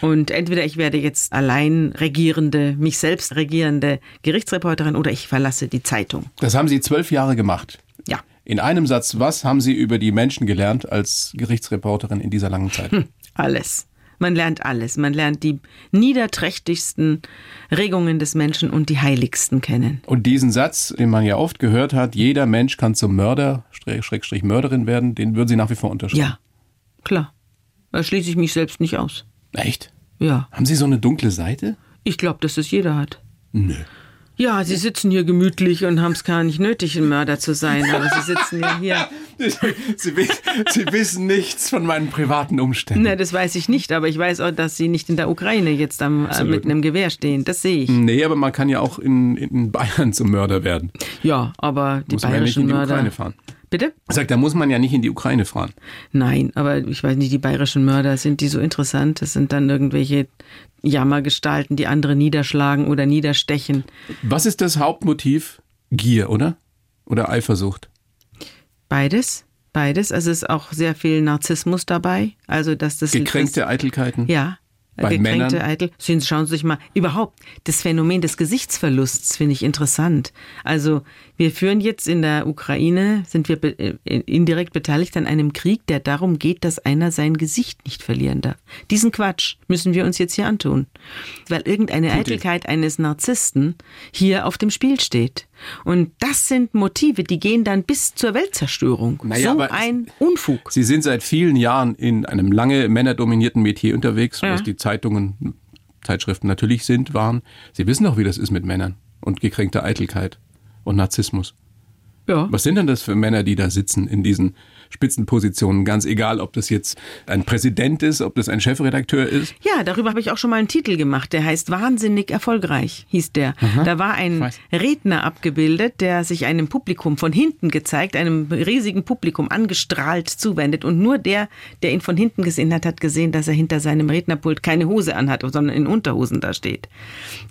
Und entweder ich werde jetzt allein regierende, mich selbst regierende Gerichtsreporterin oder ich verlasse die Zeitung. Das haben Sie zwölf Jahre gemacht. Ja. In einem Satz, was haben Sie über die Menschen gelernt als Gerichtsreporterin in dieser langen Zeit? Alles. Man lernt alles. Man lernt die niederträchtigsten Regungen des Menschen und die heiligsten kennen. Und diesen Satz, den man ja oft gehört hat, jeder Mensch kann zum Mörder, Schrägstrich Mörderin werden, den würden Sie nach wie vor unterschreiben? Ja, klar. Da schließe ich mich selbst nicht aus. Echt? Ja. Haben Sie so eine dunkle Seite? Ich glaube, dass das jeder hat. Nö. Ja, Sie sitzen hier gemütlich und haben es gar nicht nötig, ein Mörder zu sein, aber Sie sitzen ja hier. [LAUGHS] Sie, Sie, wissen nichts von meinen privaten Umständen. Ne, das weiß ich nicht, aber ich weiß auch, dass Sie nicht in der Ukraine jetzt am, äh, mit einem Gewehr stehen. Das sehe ich. Nee, aber man kann ja auch in, in Bayern zum Mörder werden. Ja, aber die Muss man ja nicht bayerischen in die Mörder. Ukraine fahren. Bitte? Sagt, da muss man ja nicht in die Ukraine fahren. Nein, aber ich weiß nicht, die bayerischen Mörder, sind die so interessant? Das sind dann irgendwelche Jammergestalten, die andere niederschlagen oder niederstechen. Was ist das Hauptmotiv? Gier, oder? Oder Eifersucht? Beides, beides. Also es ist auch sehr viel Narzissmus dabei. Also dass das Gekränkte Eitelkeiten? Ja. Bei gekränkte Männern? Eitel. Sehen- Schauen Sie sich mal, überhaupt, das Phänomen des Gesichtsverlusts finde ich interessant. Also, wir führen jetzt in der Ukraine, sind wir be äh, indirekt beteiligt an einem Krieg, der darum geht, dass einer sein Gesicht nicht verlieren darf. Diesen Quatsch müssen wir uns jetzt hier antun. Weil irgendeine Putin. Eitelkeit eines Narzissten hier auf dem Spiel steht. Und das sind Motive, die gehen dann bis zur Weltzerstörung. Naja, so ein Unfug. Sie sind seit vielen Jahren in einem lange männerdominierten Metier unterwegs, Ja. was die Zeitungen, Zeitschriften natürlich sind, waren. Sie wissen doch, wie das ist mit Männern und gekränkter Eitelkeit und Narzissmus. Ja. Was sind denn das für Männer, die da sitzen in diesen Spitzenpositionen? Ganz egal, ob das jetzt ein Präsident ist, ob das ein Chefredakteur ist. Ja, darüber habe ich auch schon mal einen Titel gemacht. Der heißt Wahnsinnig erfolgreich, hieß der. Da war ein. Redner abgebildet, der sich einem Publikum von hinten gezeigt, einem riesigen Publikum angestrahlt zuwendet. Und nur der, der ihn von hinten gesehen hat, hat gesehen, dass er hinter seinem Rednerpult keine Hose anhat, sondern in Unterhosen da steht.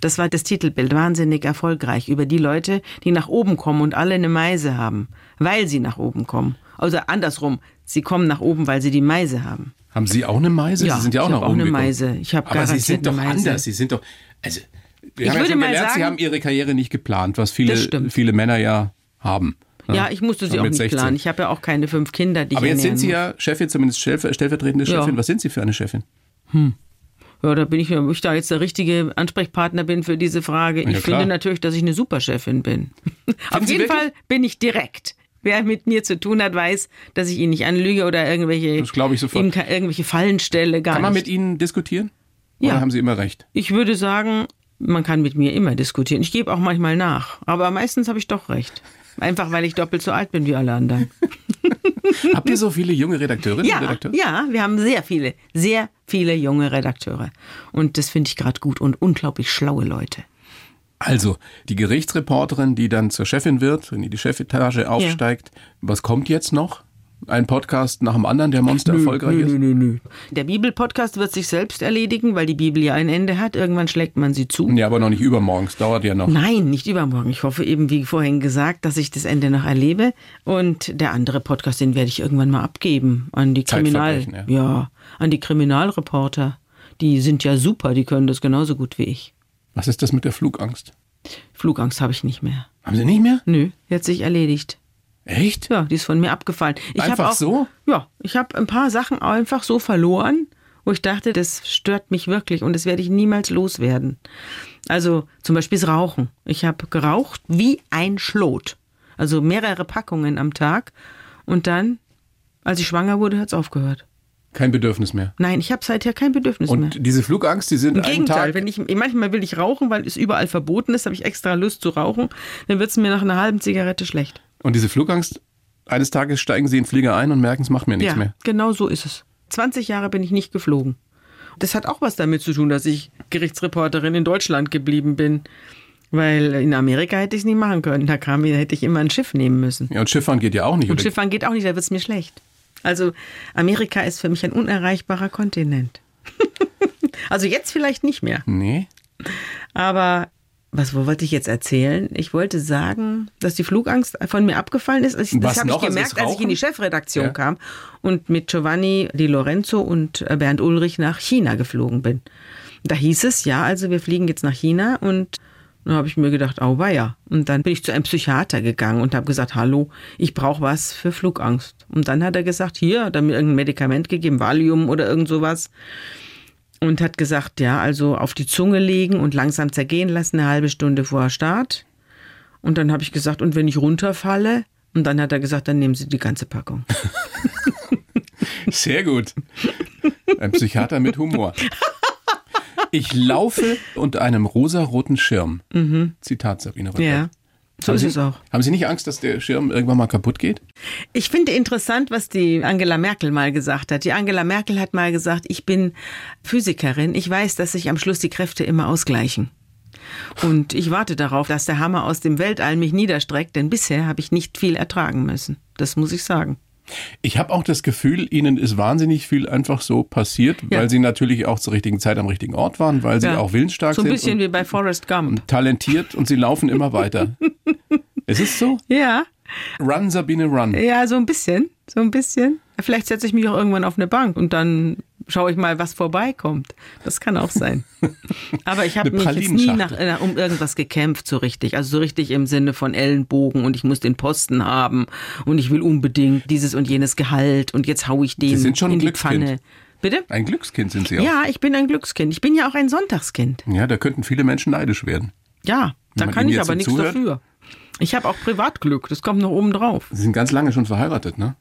Das war das Titelbild. Wahnsinnig erfolgreich über die Leute, die nach oben kommen und alle eine Meise haben, weil sie nach oben kommen. Also andersrum, sie kommen nach oben, weil sie die Meise haben. Haben Sie auch eine Meise? Ja, Sie sind ja auch ich nach hab auch oben eine. Meise. Ich hab Aber Sie sind doch anders. Sie sind doch, also, wir Ich haben ja würde schon mal gelernt, Sie sagen- haben Ihre Karriere nicht geplant, was viele, viele Männer ja haben. Ja, ich musste sie auch nicht 16. planen. Ich habe ja auch keine fünf Kinder, die Aber ich jetzt sind Sie muss. ja Chefin, zumindest stellver- stellvertretende Ja. Chefin. Was sind Sie für eine Chefin? Ja, da bin ich, ob ich da jetzt der richtige Ansprechpartner bin für diese Frage. Ja, ich klar. finde natürlich, dass ich eine Superchefin bin. Auf Sie jeden? Fall bin ich direkt. Wer mit mir zu tun hat, weiß, dass ich ihn nicht anlüge oder irgendwelche, ihm irgendwelche Fallen stelle. Kann man nicht. mit Ihnen diskutieren? Ja. Oder haben Sie immer recht? ich würde sagen, man kann mit mir immer diskutieren. Ich gebe auch manchmal nach. Aber meistens habe ich doch recht. Einfach, weil ich doppelt so alt bin wie alle anderen. [LAUGHS] Habt ihr so viele junge Redakteurinnen Ja, und Redakteure? ja, wir haben sehr viele, sehr viele junge Redakteure. Und das finde ich gerade gut und unglaublich schlaue Leute. Also, die Gerichtsreporterin, die dann zur Chefin wird, wenn die Chefetage aufsteigt, was kommt jetzt noch? Ein Podcast nach dem anderen, der monster erfolgreich ist? nö, nö. Der Bibelpodcast wird sich selbst erledigen, weil die Bibel ja ein Ende hat. Irgendwann schlägt man sie zu. Ja, aber noch nicht übermorgen. Es dauert ja noch. Nein, nicht übermorgen. Ich hoffe eben, wie vorhin gesagt, dass ich das Ende noch erlebe. Und der andere Podcast, den werde ich irgendwann mal abgeben an die Kriminal, Zeitverbrechen, ja, an die Kriminalreporter. Die sind ja super, die können das genauso gut wie ich. Was ist das mit der Flugangst? Flugangst habe ich nicht mehr. Haben Sie nicht mehr? Nö, die hat sich erledigt. Echt? Ja, die ist von mir abgefallen. Ich Einfach auch, so? Ja, ich habe ein paar Sachen einfach so verloren, wo ich dachte, das stört mich wirklich und das werde ich niemals loswerden. Also zum Beispiel das Rauchen. Ich habe geraucht wie ein Schlot. Also mehrere Packungen am Tag. Und dann, als ich schwanger wurde, hat es aufgehört. Kein Bedürfnis mehr. Nein, ich habe seither kein Bedürfnis mehr. Und diese Flugangst, die sind Im Gegenteil, wenn ich manchmal will ich rauchen, weil es überall verboten ist, habe ich extra Lust zu rauchen, dann wird es mir nach einer halben Zigarette schlecht. Und diese Flugangst, eines Tages steigen Sie in den Flieger ein und merken, es macht mir nichts ja, mehr. genau so ist es. 20 Jahre bin ich nicht geflogen. Das hat auch was damit zu tun, dass ich Gerichtsreporterin in Deutschland geblieben bin. Weil in Amerika hätte ich es nicht machen können. Da kam, hätte ich immer ein Schiff nehmen müssen. Ja, und Schifffahren geht ja auch nicht. Und? Schifffahren geht auch nicht, da wird es mir schlecht. Also Amerika ist für mich ein unerreichbarer Kontinent. [LAUGHS] also jetzt vielleicht nicht mehr. Nee. Aber was wo wollte ich jetzt erzählen? Ich wollte sagen, dass die Flugangst von mir abgefallen ist. Ich, Was das habe ich noch? Also gemerkt, als ich in die? Chefredaktion Ja. kam und mit Giovanni Di Lorenzo und äh, Bernd Ulrich nach China geflogen bin. Da hieß es, ja, also wir fliegen jetzt nach China und dann habe ich mir gedacht, au weia. Und dann bin ich zu einem Psychiater gegangen und habe gesagt, hallo, ich brauche was für Flugangst. Und dann hat er gesagt, hier, hat er mir irgendein Medikament gegeben, Valium oder irgend sowas und hat gesagt, ja, also auf die Zunge legen und langsam zergehen lassen, eine halbe Stunde vor Start. Und dann habe ich gesagt, und wenn ich runterfalle, Und dann hat er gesagt, dann nehmen Sie die ganze Packung. [LAUGHS] Sehr gut. Ein Psychiater mit Humor. Ich laufe unter einem rosaroten Schirm. Zitat Sabine Rückert. Ja, so Haben ist Sie, es auch. Haben Sie nicht Angst, dass der Schirm irgendwann mal kaputt geht? Ich finde interessant, was die Angela Merkel mal gesagt hat. Die Angela Merkel hat mal gesagt, ich bin Physikerin, ich weiß, dass sich am Schluss die Kräfte immer ausgleichen. Und ich warte darauf, dass der Hammer aus dem Weltall mich niederstreckt, denn bisher habe ich nicht viel ertragen müssen. Das muss ich sagen. Ich habe auch das Gefühl, Ihnen ist wahnsinnig viel einfach so passiert, Ja. weil Sie natürlich auch zur richtigen Zeit am richtigen Ort waren, weil Sie Ja. auch willensstark So ein sind bisschen und wie bei Forrest Gump. talentiert und Sie laufen immer weiter. [LAUGHS] es ist so? Ja, Run, Sabine, run. ja, so ein bisschen, so ein bisschen. Vielleicht setze ich mich auch irgendwann auf eine Bank und dann schaue ich mal, was vorbeikommt. Das kann auch sein. [LAUGHS] Aber ich habe mich jetzt nie nach, Pralinenschachtel. äh, um irgendwas gekämpft, so richtig. Also so richtig im Sinne von Ellenbogen und ich muss den Posten haben und ich will unbedingt dieses und jenes Gehalt und jetzt hau ich den Sie sind schon in die Glückskind. Pfanne. Bitte? Ein Glückskind sind Sie auch. Ja, ich bin ein Glückskind. Ich bin ja auch ein Sonntagskind. Ja, da könnten viele Menschen neidisch werden. Ja, da kann ich aber nichts zuhört? dafür. Ich habe auch Privatglück, das kommt noch oben drauf. Sie sind ganz lange schon verheiratet, ne?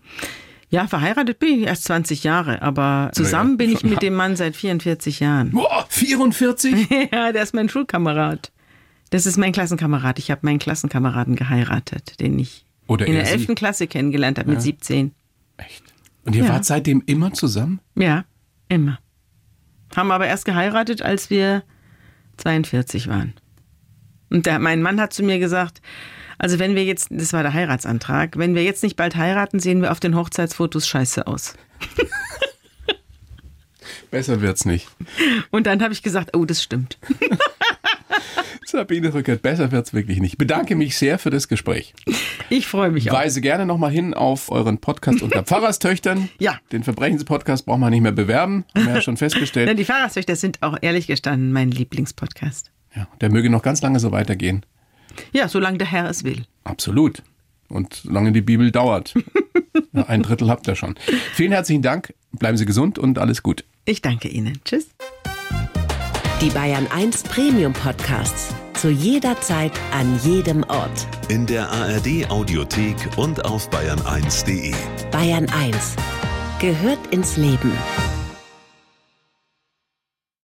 Ja, verheiratet bin ich erst 20 Jahre, aber zusammen ja, bin ich mit dem Mann seit 44 Jahren. Boah, 44? [LAUGHS] ja, der ist mein Schulkamerad. Das ist mein Klassenkamerad. Ich habe meinen Klassenkameraden geheiratet, den ich Oder in er der Sie. 11. Klasse kennengelernt habe mit 17. Echt? Und ihr Ja. wart seitdem immer zusammen? Ja, immer. Haben aber erst geheiratet, als wir 42 waren. Und der, mein Mann hat zu mir gesagt, also wenn wir jetzt, das war der Heiratsantrag, wenn wir jetzt nicht bald heiraten, sehen wir auf den Hochzeitsfotos scheiße aus. Besser wird's nicht. Und dann habe ich gesagt, oh, das stimmt. [LAUGHS] Sabine Rückert, besser wird's wirklich nicht. Ich bedanke mich sehr für das Gespräch. Ich freue mich auch. Weise gerne nochmal hin auf euren Podcast unter [LAUGHS] Pfarrerstöchtern. Ja. Den Verbrechenspodcast braucht man nicht mehr bewerben. Haben wir ja schon Denn [LAUGHS] festgestellt. die Fahrradstöchter sind auch ehrlich gestanden mein Lieblingspodcast. Ja, der möge noch ganz lange so weitergehen. Ja, solange der Herr es will. Absolut. Und solange die Bibel dauert. [LAUGHS] Ein Drittel habt ihr schon. Vielen herzlichen Dank. Bleiben Sie gesund und alles gut. Ich danke Ihnen. Tschüss. Die Bayern 1 Premium Podcasts. Zu jeder Zeit, an jedem Ort. In der ARD Audiothek und auf bayern1.de. Bayern 1 gehört ins Leben.